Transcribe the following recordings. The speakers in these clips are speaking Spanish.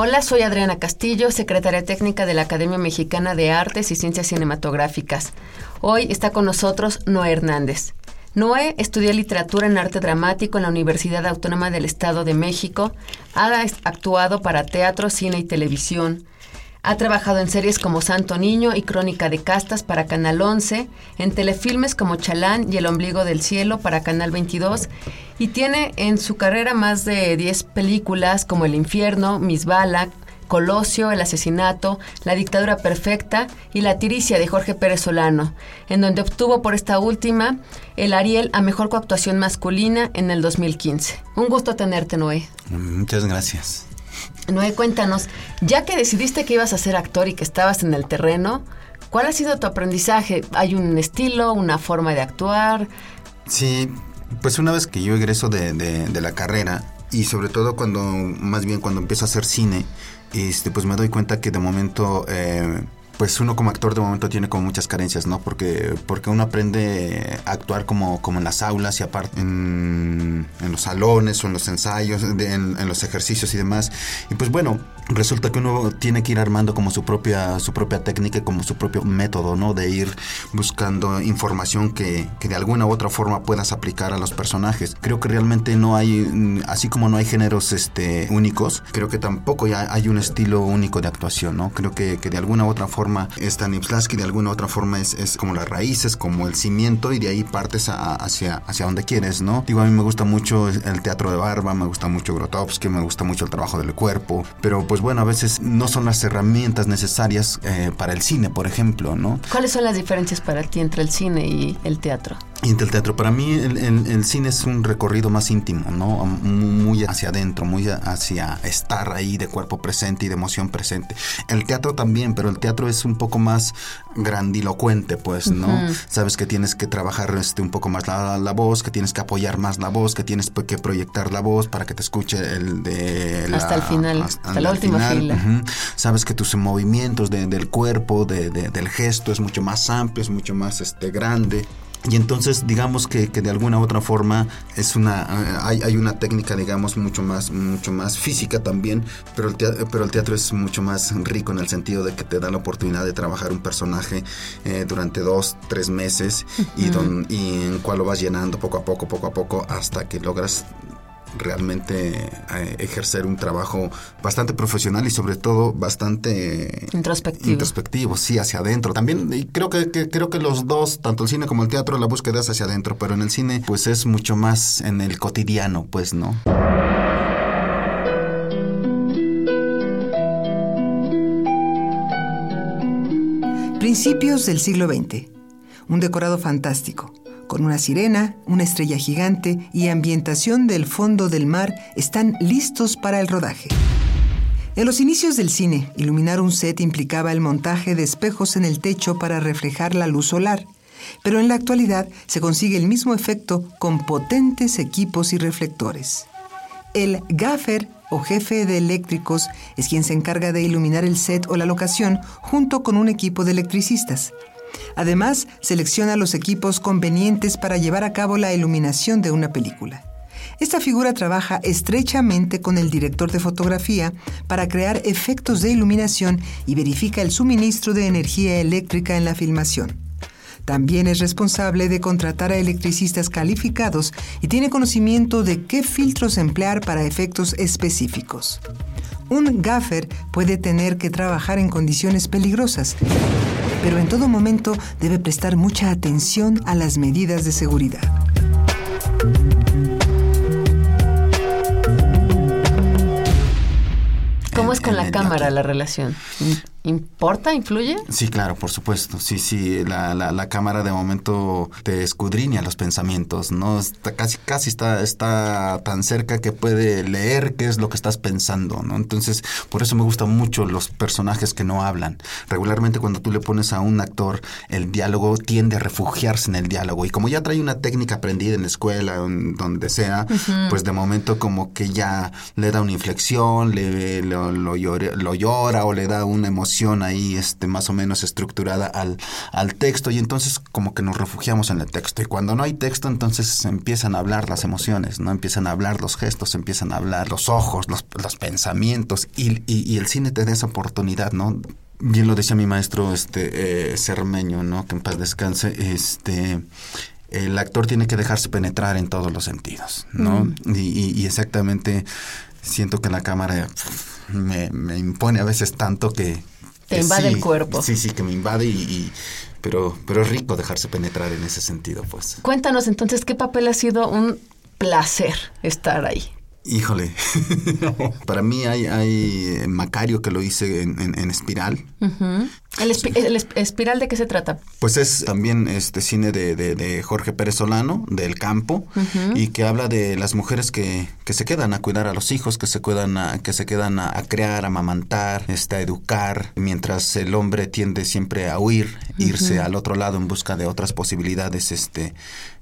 Hola, soy Adriana Castillo, secretaria técnica de la Academia Mexicana de Artes y Ciencias Cinematográficas. Hoy está con nosotros Noé Hernández. Noé estudió literatura en arte dramático en la Universidad Autónoma del Estado de México. Ha actuado para teatro, cine y televisión. Ha trabajado en series como Santo Niño y Crónica de Castas para Canal 11, en telefilmes como Chalán y El Ombligo del Cielo para Canal 22 y tiene en su carrera más de 10 películas como El Infierno, Miss Bala, Colosio, El Asesinato, La Dictadura Perfecta y La Tiricia de Jorge Pérez Solano, en donde obtuvo por esta última el Ariel a Mejor Coactuación Masculina en el 2015. Un gusto tenerte, Noé. Muchas gracias. Noé, cuéntanos, ya que decidiste que ibas a ser actor y que estabas en el terreno, ¿cuál ha sido tu aprendizaje? ¿Hay un estilo, una forma de actuar? Sí, pues una vez que yo egreso de, de, la carrera y sobre todo cuando, más bien cuando empiezo a hacer cine, este, pues me doy cuenta que de momento... Eh, pues uno como actor de momento tiene como muchas carencias, ¿no? Porque, porque uno aprende a actuar como, como en las aulas y aparte en, los salones o en los ensayos, en, en, los ejercicios y demás. Y pues bueno, resulta que uno tiene que ir armando como su propia, su propia técnica, como su propio método, ¿no? De ir buscando información que, que de alguna u otra forma puedas aplicar a los personajes. Creo que realmente no hay, así como no hay géneros este, únicos, creo que tampoco hay un estilo único de actuación, ¿no? Creo que, que de alguna u otra forma Stanislavski de alguna u otra forma es, es como las raíces, como el cimiento y de ahí partes hacia, hacia donde quieres, ¿no? Digo, a mí me gusta mucho el teatro de barba, me gusta mucho Grotowski, me gusta mucho el trabajo del cuerpo, pero pues pues bueno, a veces no son las herramientas necesarias eh, para el cine, por ejemplo, ¿no? ¿Cuáles son las diferencias para ti entre el cine y el teatro? entre el teatro, para mí el, cine es un recorrido más íntimo, ¿no? Muy hacia adentro, muy hacia estar ahí de cuerpo presente y de emoción presente. El teatro también, pero el teatro es un poco más grandilocuente, pues, ¿no? Sabes que tienes que trabajar este, un poco más la, voz, que tienes que apoyar más la voz, que tienes que proyectar la voz para que te escuche el de... hasta el final, hasta, la última fila. Sabes que tus movimientos del cuerpo, del gesto es mucho más amplio, es mucho más este, grande. Y entonces digamos que, de alguna u otra forma es una hay, hay, una técnica digamos mucho más mucho más física también, pero el, teatro, pero el teatro es mucho más rico en el sentido de que te da la oportunidad de trabajar un personaje eh, durante dos, tres meses y, y en cual lo vas llenando poco a poco, poco a poco hasta que logras realmente eh, ejercer un trabajo bastante profesional y sobre todo bastante introspectivo. introspectivo, sí, hacia adentro. También y creo que, creo que los dos, tanto el cine como el teatro, la búsqueda es hacia adentro, pero en el cine pues es mucho más en el cotidiano, pues, ¿no? Principios del siglo XX. Un decorado fantástico con una sirena, una estrella gigante y ambientación del fondo del mar, están listos para el rodaje. En los inicios del cine, iluminar un set implicaba el montaje de espejos en el techo para reflejar la luz solar, pero en la actualidad se consigue el mismo efecto con potentes equipos y reflectores. El gaffer o jefe de eléctricos es quien se encarga de iluminar el set o la locación junto con un equipo de electricistas. Además, selecciona los equipos convenientes para llevar a cabo la iluminación de una película. Esta figura trabaja estrechamente con el director de fotografía para crear efectos de iluminación y verifica el suministro de energía eléctrica en la filmación. También es responsable de contratar a electricistas calificados y tiene conocimiento de qué filtros emplear para efectos específicos. Un gaffer puede tener que trabajar en condiciones peligrosas, pero en todo momento debe prestar mucha atención a las medidas de seguridad. ¿Cómo es con la cámara la relación? ¿Importa? ¿Influye? Sí, claro, por supuesto. Sí, sí, la, la, la cámara de momento te escudriña los pensamientos, ¿no? Está casi, casi está, está tan cerca que puede leer qué es lo que estás pensando, ¿no? Entonces, por eso me gustan mucho los personajes que no hablan. Regularmente cuando tú le pones a un actor, el diálogo tiende a refugiarse en el diálogo. Y como ya trae una técnica aprendida en la escuela, en donde sea, pues de momento como que ya le da una inflexión, le, lo, lo llora, lo llora o le da una emoción ahí este, más o menos estructurada al, al texto y entonces como que nos refugiamos en el texto y cuando no hay texto entonces empiezan a hablar las emociones, no empiezan a hablar los gestos, empiezan a hablar los ojos, los, los pensamientos y, y, y el cine te da esa oportunidad, ¿no? Bien lo decía mi maestro este eh, Cermeño, ¿no? Que en paz descanse, este el actor tiene que dejarse penetrar en todos los sentidos, ¿no? Mm. Y, y- y exactamente siento que la cámara me, me impone a veces tanto que... Te que invade sí, el cuerpo. Sí, sí, que me invade y... y- pero, pero es rico dejarse penetrar en ese sentido, pues. Cuéntanos entonces qué papel ha sido un placer estar ahí. Híjole, para mí hay, hay Macario que lo hice en, en- en espiral. ¿El, espi- el esp- espiral de qué se trata? Pues es también este cine de, de- de Jorge Pérez Solano, del campo, y que habla de las mujeres que, que se quedan a cuidar a los hijos, que se quedan a, que se quedan a, a crear, a amamantar, este, a educar, mientras el hombre tiende siempre a huir, irse al otro lado en busca de otras posibilidades este,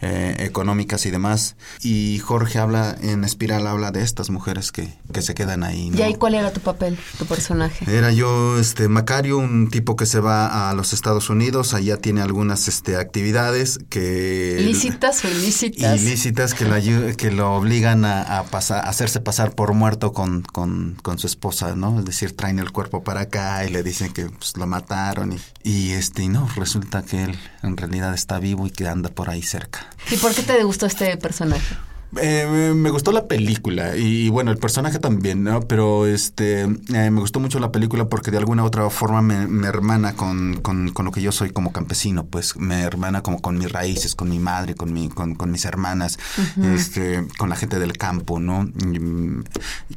eh, económicas y demás. Y Jorge habla, en Espiral habla de estas mujeres que, que se quedan ahí. ¿Y ¿no? ahí cuál era tu papel, tu personaje? Era yo, este, Macario, un tipo que se va a los Estados Unidos, allá tiene algunas, este, actividades que... ¿Lícitas o ilícitas? Ilícitas que lo, que lo obligan a, a pasar, a hacerse pasar por muerto con, con, con su esposa, ¿no? Es decir, traen el cuerpo para acá y le dicen que pues, lo mataron y, y, este, no, resulta que él en realidad está vivo y que anda por ahí cerca. ¿Y por qué te gustó este personaje? Eh, me- gustó la película y, bueno, el personaje también, ¿no? Pero este, eh, me gustó mucho la película porque de alguna u otra forma me, me hermana con, con, con lo que yo soy como campesino, pues me hermana como con mis raíces, con mi madre, con, mi, con, con mis hermanas, este, con la gente del campo, ¿no? Y,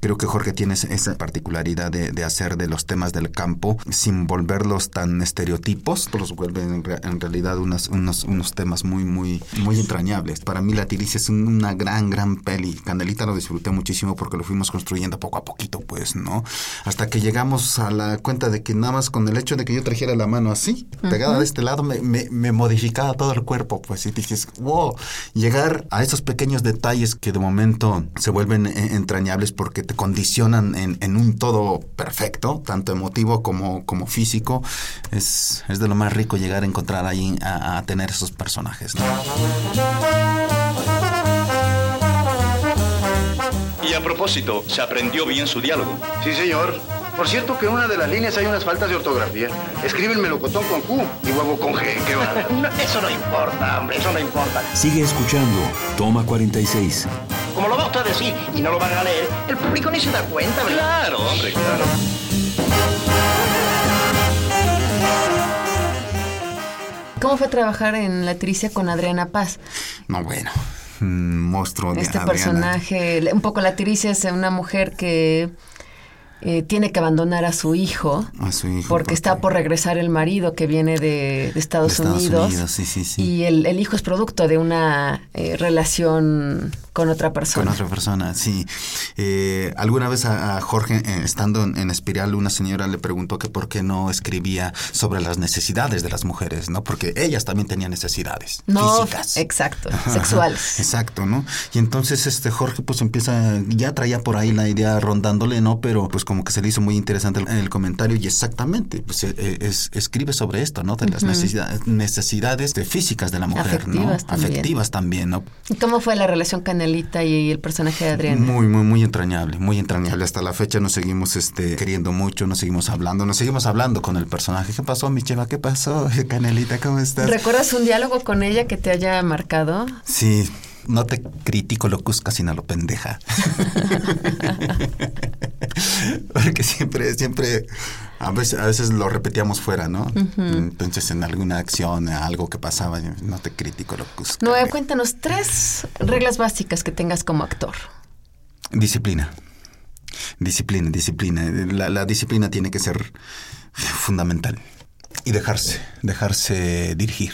creo que Jorge tiene esa- particularidad de, de hacer de los temas del campo sin volverlos tan estereotipos, los vuelven en, re- en realidad unas, unos, unos temas muy, muy, muy entrañables. Para mí La Tiricia es un- una gran, gran peli. Candelita lo disfruté muchísimo porque lo fuimos construyendo poco a poquito, pues, ¿no? Hasta que llegamos a la cuenta de que nada más con el hecho de que yo trajera la mano así, pegada de este lado, me, me- me modificaba todo el cuerpo, pues, y dices, wow, llegar a esos pequeños detalles que de momento se vuelven eh, entrañables porque te condicionan en, en un todo perfecto, tanto emotivo como, como físico, es, es de lo más rico llegar a encontrar ahí, a, a tener esos personajes, ¿no? Y a propósito, ¿se aprendió bien su diálogo? Sí, señor. Por cierto que en una de las líneas hay unas faltas de ortografía. Escribe el melocotón con Q y huevo con G. Qué bárbaro. No, eso no importa, hombre, eso no importa. Sigue escuchando. Toma 46. Como lo va usted a decir y no lo van a leer, el público ni se da cuenta, ¿verdad? Claro, hombre, claro. ¿Cómo fue trabajar en La Tricia con Adriana Paz? No, bueno, monstruo de Este Adriana. personaje, un poco La Tricia es una mujer que eh, tiene que abandonar a su hijo A su hijo, porque está por regresar el marido que viene de, de Estados, De Estados Unidos, Unidos, sí, sí, sí. y el, el hijo es producto de una eh, relación con otra persona. Con otra persona, sí. Eh, alguna vez a, a Jorge, eh, estando en, en Espiral, una señora le preguntó que por qué no escribía sobre las necesidades de las mujeres, ¿no? Porque ellas también tenían necesidades No, físicas. exacto, sexuales. Exacto, ¿no? Y entonces este Jorge pues empieza, ya traía por ahí la idea rondándole, ¿no? Pero pues como que se le hizo muy interesante el, el comentario y exactamente, pues eh, es, escribe sobre esto, ¿no? De las necesidades, necesidades de físicas de la mujer, Afectivas ¿no? también. Afectivas también, ¿no? ¿Y ¿Cómo fue la relación Canelita y el personaje de Adriana? Muy, muy, muy entrañable, muy entrañable. Hasta la fecha nos seguimos este, queriendo mucho, nos seguimos hablando, nos seguimos hablando con el personaje. ¿Qué pasó, mi cheva? ¿Qué pasó, Canelita? ¿Cómo estás? ¿Recuerdas un diálogo con ella que te haya marcado? Sí, No te critico lo cusca, sino lo pendeja. Porque siempre, siempre, a veces, a veces lo repetíamos fuera, ¿no? Entonces, en alguna acción, algo que pasaba, no te critico lo cusca. Noé, cuéntanos tres reglas básicas que tengas como actor. Disciplina. Disciplina, disciplina. La, la disciplina tiene que ser fundamental. Y dejarse, dejarse dirigir.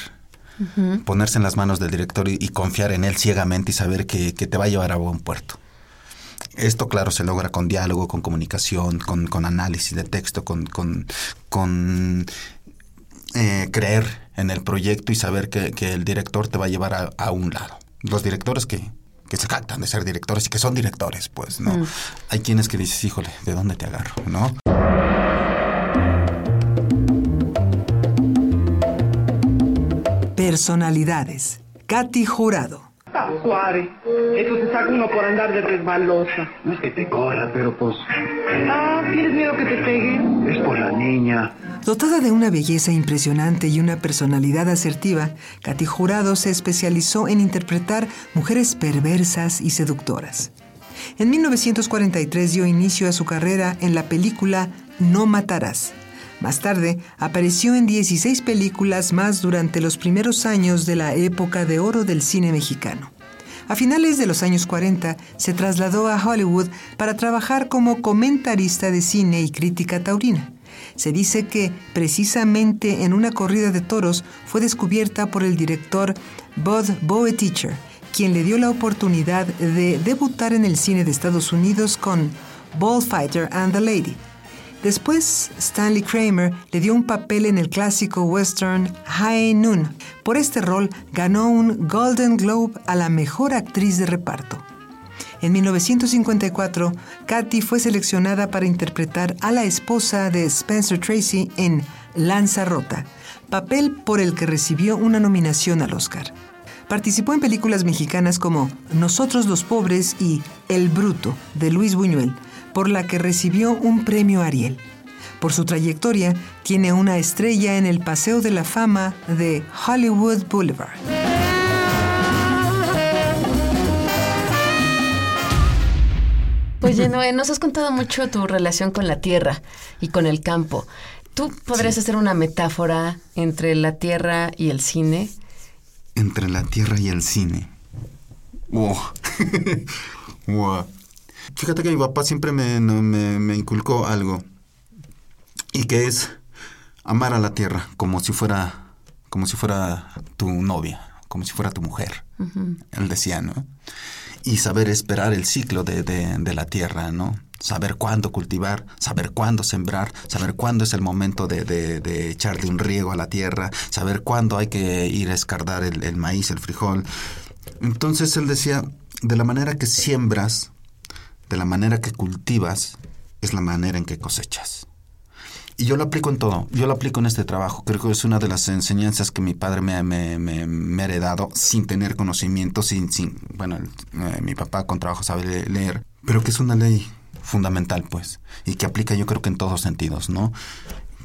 Ponerse en las manos del director y, y, confiar en él ciegamente y saber que, que, te va a llevar a buen puerto. Esto, claro, se logra con diálogo, con comunicación, con, con análisis de texto, con, con, con eh, creer en el proyecto y saber que, que, el director te va a llevar a, a un lado. Los directores que, que se jactan de ser directores y que son directores, pues, ¿no? Mm. Hay quienes que dices, híjole, ¿de dónde te agarro, no? Personalidades. Katy Jurado. Suárez, eso se saca uno por andar de resbalosa. No es que te corra, pero pues... Ah, ¿tienes miedo que te pegue? Es por la niña. Dotada de una belleza impresionante y una personalidad asertiva, Katy Jurado se especializó en interpretar mujeres perversas y seductoras. En 1943 dio inicio a su carrera en la película No Matarás. Más tarde, apareció en 16 películas más durante los primeros años de la época de oro del cine mexicano. A finales de los años 40, se trasladó a Hollywood para trabajar como comentarista de cine y crítica taurina. Se dice que, precisamente en una corrida de toros, fue descubierta por el director Bud Boetticher, quien le dio la oportunidad de debutar en el cine de Estados Unidos con Bullfighter and the Lady. Después, Stanley Kramer le dio un papel en el clásico western High Noon. Por este rol ganó un Golden Globe a la mejor actriz de reparto. En 1954, Katy fue seleccionada para interpretar a la esposa de Spencer Tracy en Lanza Rota, papel por el que recibió una nominación al Oscar. Participó en películas mexicanas como Nosotros los Pobres y El Bruto, de Luis Buñuel, por la que recibió un premio Ariel. Por su trayectoria, tiene una estrella en el Paseo de la Fama de Hollywood Boulevard. Oye, Noé, nos has contado mucho tu relación con la tierra y con el campo. ¿Tú podrías sí. hacer una metáfora entre la tierra y el cine? Entre la tierra y el cine. Wow. wow. Fíjate que mi papá siempre me, me, me, inculcó algo. Y que es amar a la tierra como si fuera, como si fuera tu novia, como si fuera tu mujer. Uh -huh. Él decía, ¿no? Y saber esperar el ciclo de, de, de, la tierra, ¿no? Saber cuándo cultivar, saber cuándo sembrar, saber cuándo es el momento de, de echarle un riego a la tierra, saber cuándo hay que ir a escardar el, el maíz, el frijol. Entonces él decía, de la manera que siembras, de la manera que cultivas es la manera en que cosechas. Y yo lo aplico en todo, yo lo aplico en este trabajo. Creo que es una de las enseñanzas que mi padre me, me, me, me ha heredado sin tener conocimiento, sin, sin bueno, eh, mi papá con trabajo sabe leer, pero que es una ley fundamental, pues, y que aplica yo creo que en todos sentidos, ¿no?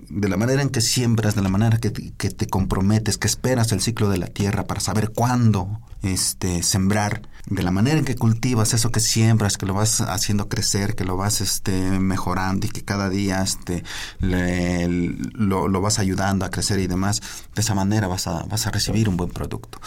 de la manera en que siembras, de la manera que que te, comprometes, que esperas el ciclo de la tierra para saber cuándo este, sembrar, de la manera en que cultivas eso que siembras, que lo vas haciendo crecer, que lo vas este, mejorando y que cada día este, le, lo, lo, vas ayudando a crecer y demás, de esa manera vas a, vas a recibir un buen producto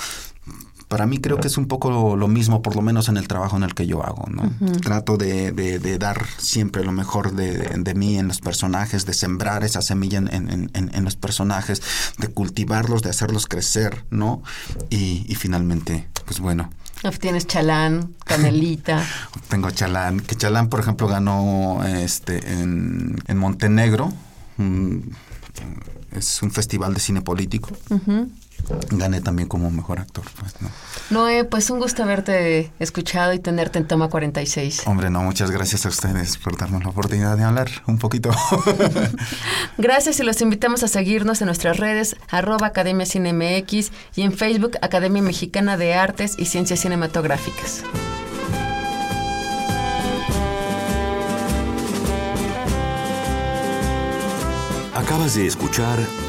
para mí creo que es un poco lo, mismo, por lo menos en el trabajo en el que yo hago, ¿no? Uh -huh. Trato de, de, de, dar siempre lo mejor de, de, mí en los personajes, de sembrar esa semilla en, en, en, en, los personajes, de cultivarlos, de hacerlos crecer, ¿no? Y, y finalmente, pues bueno. Tienes Chalán, Canelita. Tengo Chalán, que Chalán, por ejemplo, ganó este en, en Montenegro. Un, es un festival de cine político. Uh -huh gané también como mejor actor. Pues, ¿no? Noé, pues un gusto haberte escuchado y tenerte en Toma 46. Hombre, no, muchas gracias a ustedes por darnos la oportunidad de hablar un poquito. gracias y los invitamos a seguirnos en nuestras redes, arroba Academia CineMX y en Facebook Academia Mexicana de Artes y Ciencias Cinematográficas. Acabas de escuchar